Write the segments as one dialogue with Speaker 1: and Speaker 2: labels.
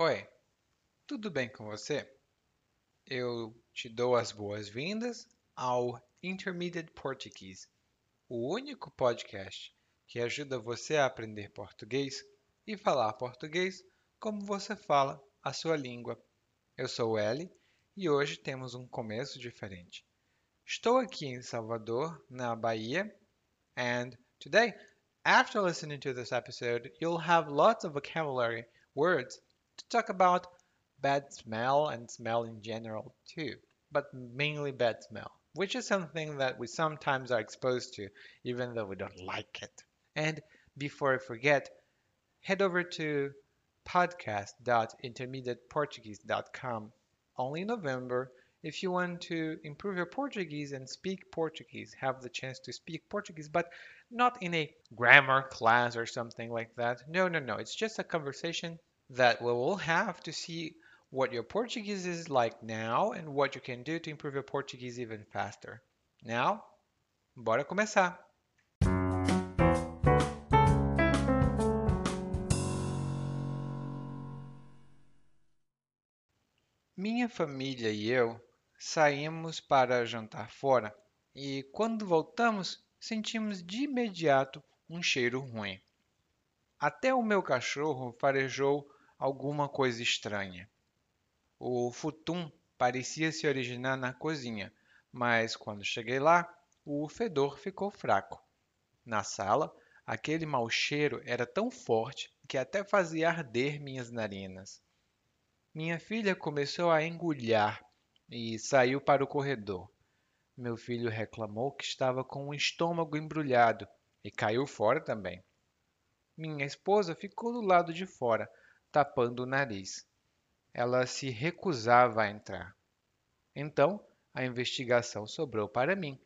Speaker 1: Oi, tudo bem com você? Eu te dou as boas-vindas ao Intermediate Portuguese, o único podcast que ajuda você a aprender português e falar português como você fala a sua língua. Eu sou o Eli e hoje temos um começo diferente. Estou aqui em Salvador, na Bahia, and today, after listening to this episode, you'll have lots of vocabulary words to talk about bad smell and smell in general too, but mainly bad smell, which is something that we sometimes are exposed to even though we don't like it. And before I forget, head over to podcast.intermediateportuguese.com only in November if you want to improve your Portuguese and speak Portuguese, have the chance to speak Portuguese, but not in a grammar class or something like that. No, no, no. It's just a conversation that we will have to see what your Portuguese is like now and what you can do to improve your Portuguese even faster. Now, bora começar! Minha família e eu saímos para jantar fora e, quando voltamos, sentimos de imediato um cheiro ruim. Até o meu cachorro farejou alguma coisa estranha. O futum parecia se originar na cozinha, mas quando cheguei lá, o fedor ficou fraco. Na sala, aquele mau cheiro era tão forte que até fazia arder minhas narinas. Minha filha começou a engulhar e saiu para o corredor. Meu filho reclamou que estava com o estômago embrulhado e caiu fora também. Minha esposa ficou do lado de fora, tapando o nariz. Ela se recusava a entrar. Então, a investigação sobrou para mim.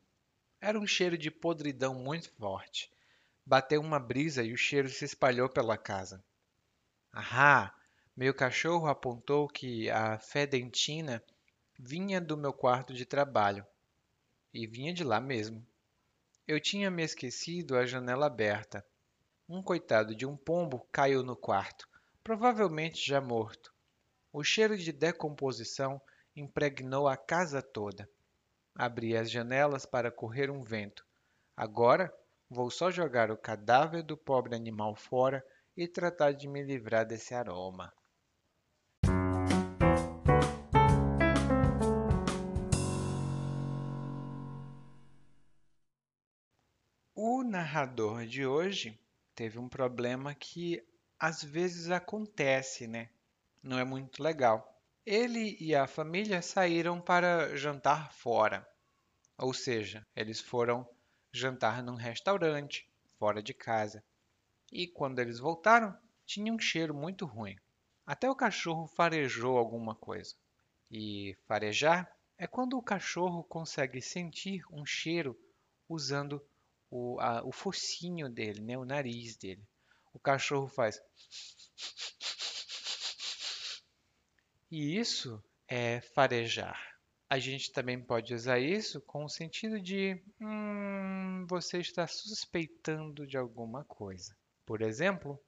Speaker 1: Era um cheiro de podridão muito forte. Bateu uma brisa e o cheiro se espalhou pela casa. Ah! Meu cachorro apontou que a fedentina vinha do meu quarto de trabalho. E vinha de lá mesmo. Eu tinha me esquecido a janela aberta. Um coitado de um pombo caiu no quarto provavelmente já morto. O cheiro de decomposição impregnou a casa toda. Abri as janelas para correr um vento. Agora vou só jogar o cadáver do pobre animal fora e tratar de me livrar desse aroma. O narrador de hoje teve um problema que às vezes acontece, né? Não é muito legal. Ele e a família saíram para jantar fora. Ou seja, eles foram jantar num restaurante, fora de casa. E quando eles voltaram, tinha um cheiro muito ruim. Até o cachorro farejou alguma coisa. E farejar é quando o cachorro consegue sentir um cheiro usando o, a, o focinho dele, né? o nariz dele o cachorro faz. E isso é farejar. A gente também pode usar isso com o sentido de hum, você está suspeitando de alguma coisa. Por exemplo,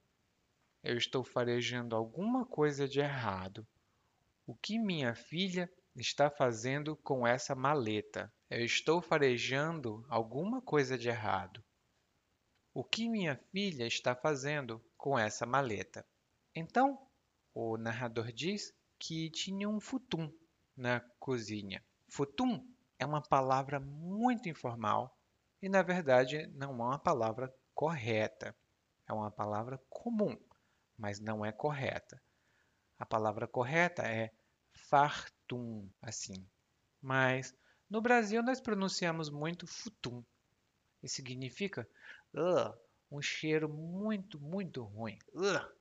Speaker 1: eu estou farejando alguma coisa de errado. O que minha filha está fazendo com essa maleta? Eu estou farejando alguma coisa de errado. O que minha filha está fazendo com essa maleta? Então, o narrador diz que tinha um futum na cozinha. Futum é uma palavra muito informal e, na verdade, não é uma palavra correta. É uma palavra comum, mas não é correta. A palavra correta é fartum, assim. Mas no Brasil nós pronunciamos muito futum. E significa Uh, um cheiro muito, muito ruim. Uh,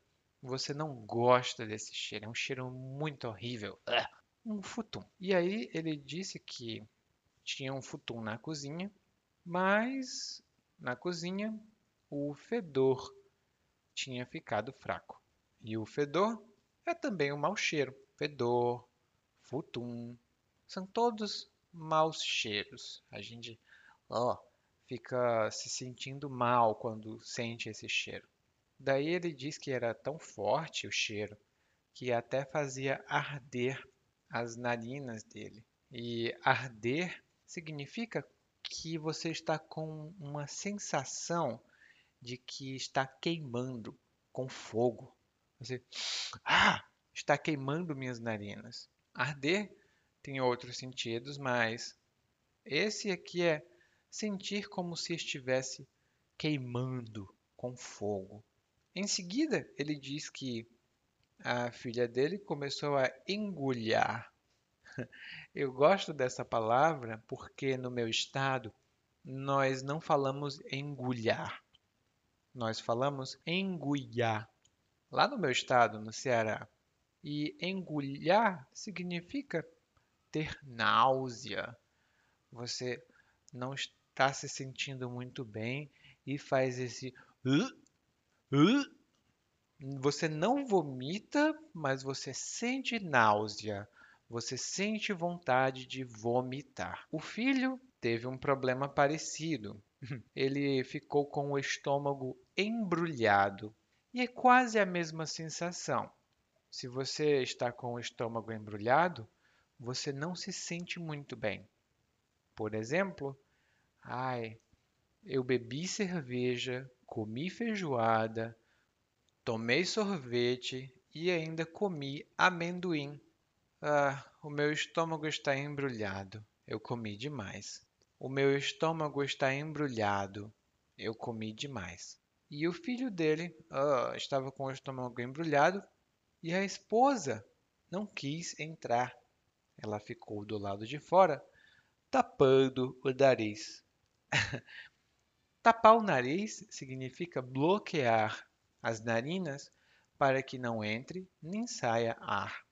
Speaker 1: você não gosta desse cheiro, é um cheiro muito horrível. Uh, um futum. E aí ele disse que tinha um futum na cozinha, mas na cozinha o fedor tinha ficado fraco. E o fedor é também um mau cheiro. Fedor, futum, são todos maus cheiros. A gente, ó, fica se sentindo mal quando sente esse cheiro. Daí ele diz que era tão forte o cheiro que até fazia arder as narinas dele. E arder significa que você está com uma sensação de que está queimando com fogo. Você, ah, está queimando minhas narinas. Arder tem outros sentidos, mas esse aqui é sentir como se estivesse queimando com fogo. Em seguida, ele diz que a filha dele começou a engulhar. Eu gosto dessa palavra porque no meu estado nós não falamos engulhar, nós falamos engulhar. Lá no meu estado, no Ceará. E engulhar significa ter náusea. Você não está se sentindo muito bem e faz esse. Você não vomita, mas você sente náusea. Você sente vontade de vomitar. O filho teve um problema parecido. Ele ficou com o estômago embrulhado. E é quase a mesma sensação. Se você está com o estômago embrulhado, você não se sente muito bem. Por exemplo, ai, eu bebi cerveja, comi feijoada, tomei sorvete e ainda comi amendoim. Ah, o meu estômago está embrulhado. Eu comi demais. O meu estômago está embrulhado. Eu comi demais. E o filho dele ah, estava com o estômago embrulhado e a esposa não quis entrar. Ela ficou do lado de fora, tapando o nariz. Tapar o nariz significa bloquear as narinas para que não entre nem saia ar.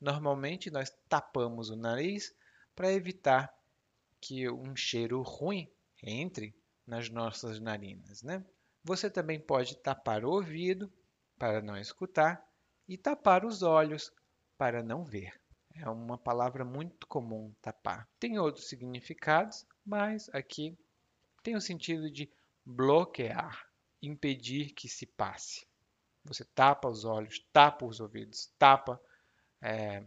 Speaker 1: Normalmente nós tapamos o nariz para evitar que um cheiro ruim entre nas nossas narinas, né? Você também pode tapar o ouvido para não escutar e tapar os olhos para não ver. É uma palavra muito comum, tapar. Tem outros significados, mas aqui tem o sentido de bloquear, impedir que se passe. Você tapa os olhos, tapa os ouvidos, tapa é,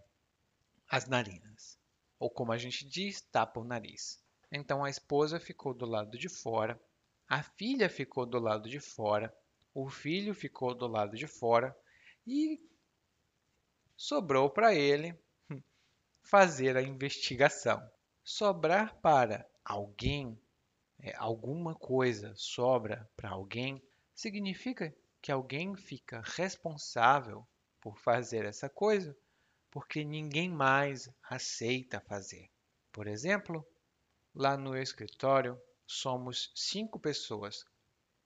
Speaker 1: as narinas. Ou como a gente diz, tapa o nariz. Então a esposa ficou do lado de fora, a filha ficou do lado de fora, o filho ficou do lado de fora e sobrou para ele fazer a investigação. Sobrar para alguém, é, alguma coisa sobra para alguém, significa que alguém fica responsável por fazer essa coisa porque ninguém mais aceita fazer. Por exemplo, lá no escritório somos cinco pessoas,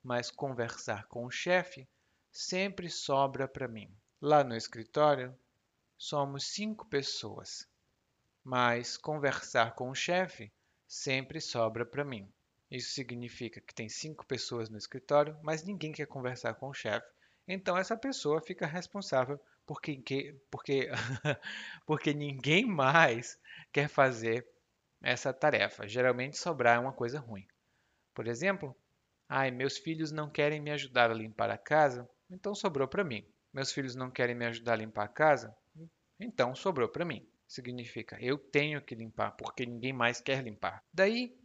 Speaker 1: mas conversar com o chefe sempre sobra para mim. Lá no escritório somos cinco pessoas, mas conversar com o chefe sempre sobra para mim. Isso significa que tem cinco pessoas no escritório, mas ninguém quer conversar com o chefe. Então essa pessoa fica responsável porque, porque, porque ninguém mais quer fazer essa tarefa. Geralmente sobrar é uma coisa ruim. Por exemplo, ai, meus filhos não querem me ajudar a limpar a casa, então sobrou para mim. Meus filhos não querem me ajudar a limpar a casa, então sobrou para mim. Significa eu tenho que limpar porque ninguém mais quer limpar. Daí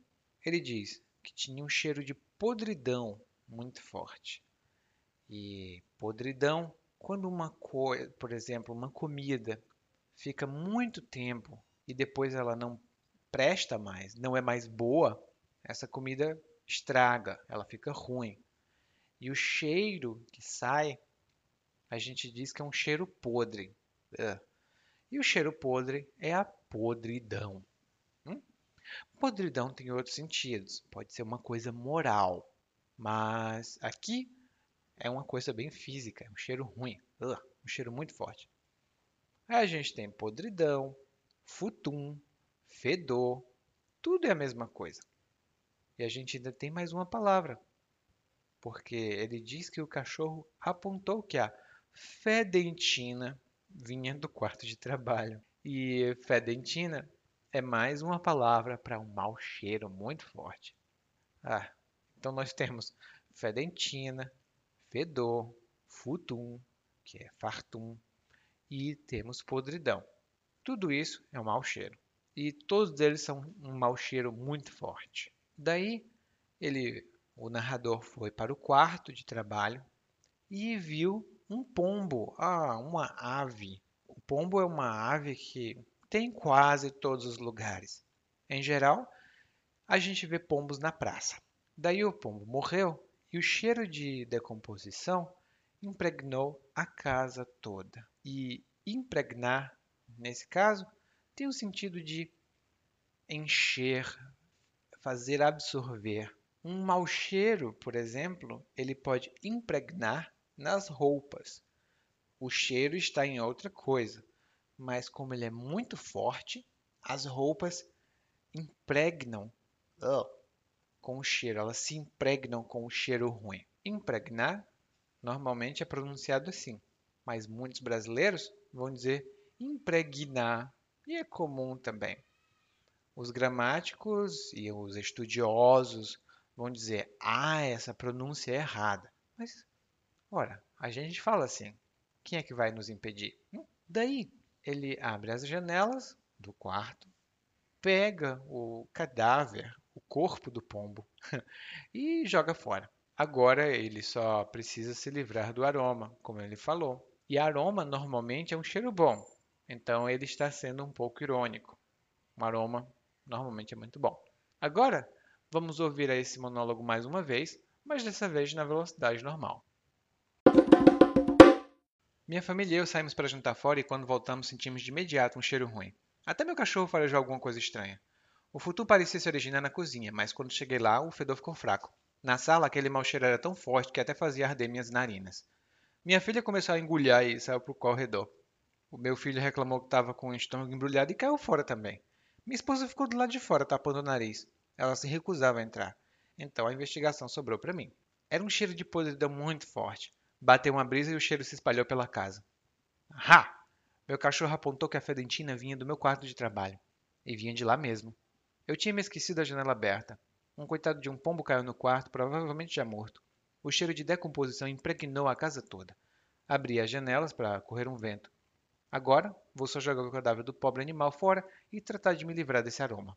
Speaker 1: ele diz que tinha um cheiro de podridão muito forte. E podridão, quando uma coisa, por exemplo, uma comida fica muito tempo e depois ela não presta mais, não é mais boa, essa comida estraga, ela fica ruim. E o cheiro que sai, a gente diz que é um cheiro podre. E o cheiro podre é a podridão. Podridão tem outros sentidos. Pode ser uma coisa moral. Mas aqui é uma coisa bem física. É um cheiro ruim. Um cheiro muito forte. Aí a gente tem podridão, futum, fedor. Tudo é a mesma coisa. E a gente ainda tem mais uma palavra. Porque ele diz que o cachorro apontou que a fedentina vinha do quarto de trabalho. E fedentina é mais uma palavra para um mau cheiro muito forte. Ah, então nós temos fedentina, fedor, futum, que é fartum, e temos podridão. Tudo isso é um mau cheiro. E todos eles são um mau cheiro muito forte. Daí, ele, o narrador foi para o quarto de trabalho e viu um pombo, ah, uma ave. O pombo é uma ave que tem em quase todos os lugares. Em geral, a gente vê pombos na praça. Daí o pombo morreu e o cheiro de decomposição impregnou a casa toda. E impregnar, nesse caso, tem o sentido de encher, fazer absorver. Um mau cheiro, por exemplo, ele pode impregnar nas roupas. O cheiro está em outra coisa, mas como ele é muito forte, as roupas impregnam uh, com o cheiro, elas se impregnam com o cheiro ruim. Impregnar normalmente é pronunciado assim, mas muitos brasileiros vão dizer impregnar e é comum também. Os gramáticos e os estudiosos vão dizer: ah, essa pronúncia é errada. Mas, ora, a gente fala assim. Quem é que vai nos impedir? Hum? Daí, ele abre as janelas do quarto, pega o cadáver, o corpo do pombo e joga fora. Agora ele só precisa se livrar do aroma, como ele falou. E aroma normalmente é um cheiro bom, então ele está sendo um pouco irônico. Um aroma normalmente é muito bom. Agora, vamos ouvir esse monólogo mais uma vez, mas dessa vez na velocidade normal. Minha família e eu saímos para jantar fora e quando voltamos sentimos de imediato um cheiro ruim. Até meu cachorro farejou alguma coisa estranha. O futu parecia se originar na cozinha, mas quando cheguei lá, o fedor ficou fraco. Na sala, aquele mau cheiro era tão forte que até fazia arder minhas narinas. Minha filha começou a engulhar e saiu para o corredor. O meu filho reclamou que estava com o estômago embrulhado e caiu fora também. Minha esposa ficou do lado de fora, tapando o nariz. Ela se recusava a entrar. Então a investigação sobrou para mim. Era um cheiro de podridão muito forte. Bateu uma brisa e o cheiro se espalhou pela casa. Ha! Meu cachorro apontou que a fedentina vinha do meu quarto de trabalho. E vinha de lá mesmo. Eu tinha me esquecido a janela aberta. Um coitado de um pombo caiu no quarto, provavelmente já morto. O cheiro de decomposição impregnou a casa toda. Abri as janelas para correr um vento. Agora, vou só jogar o cadáver do pobre animal fora e tratar de me livrar desse aroma.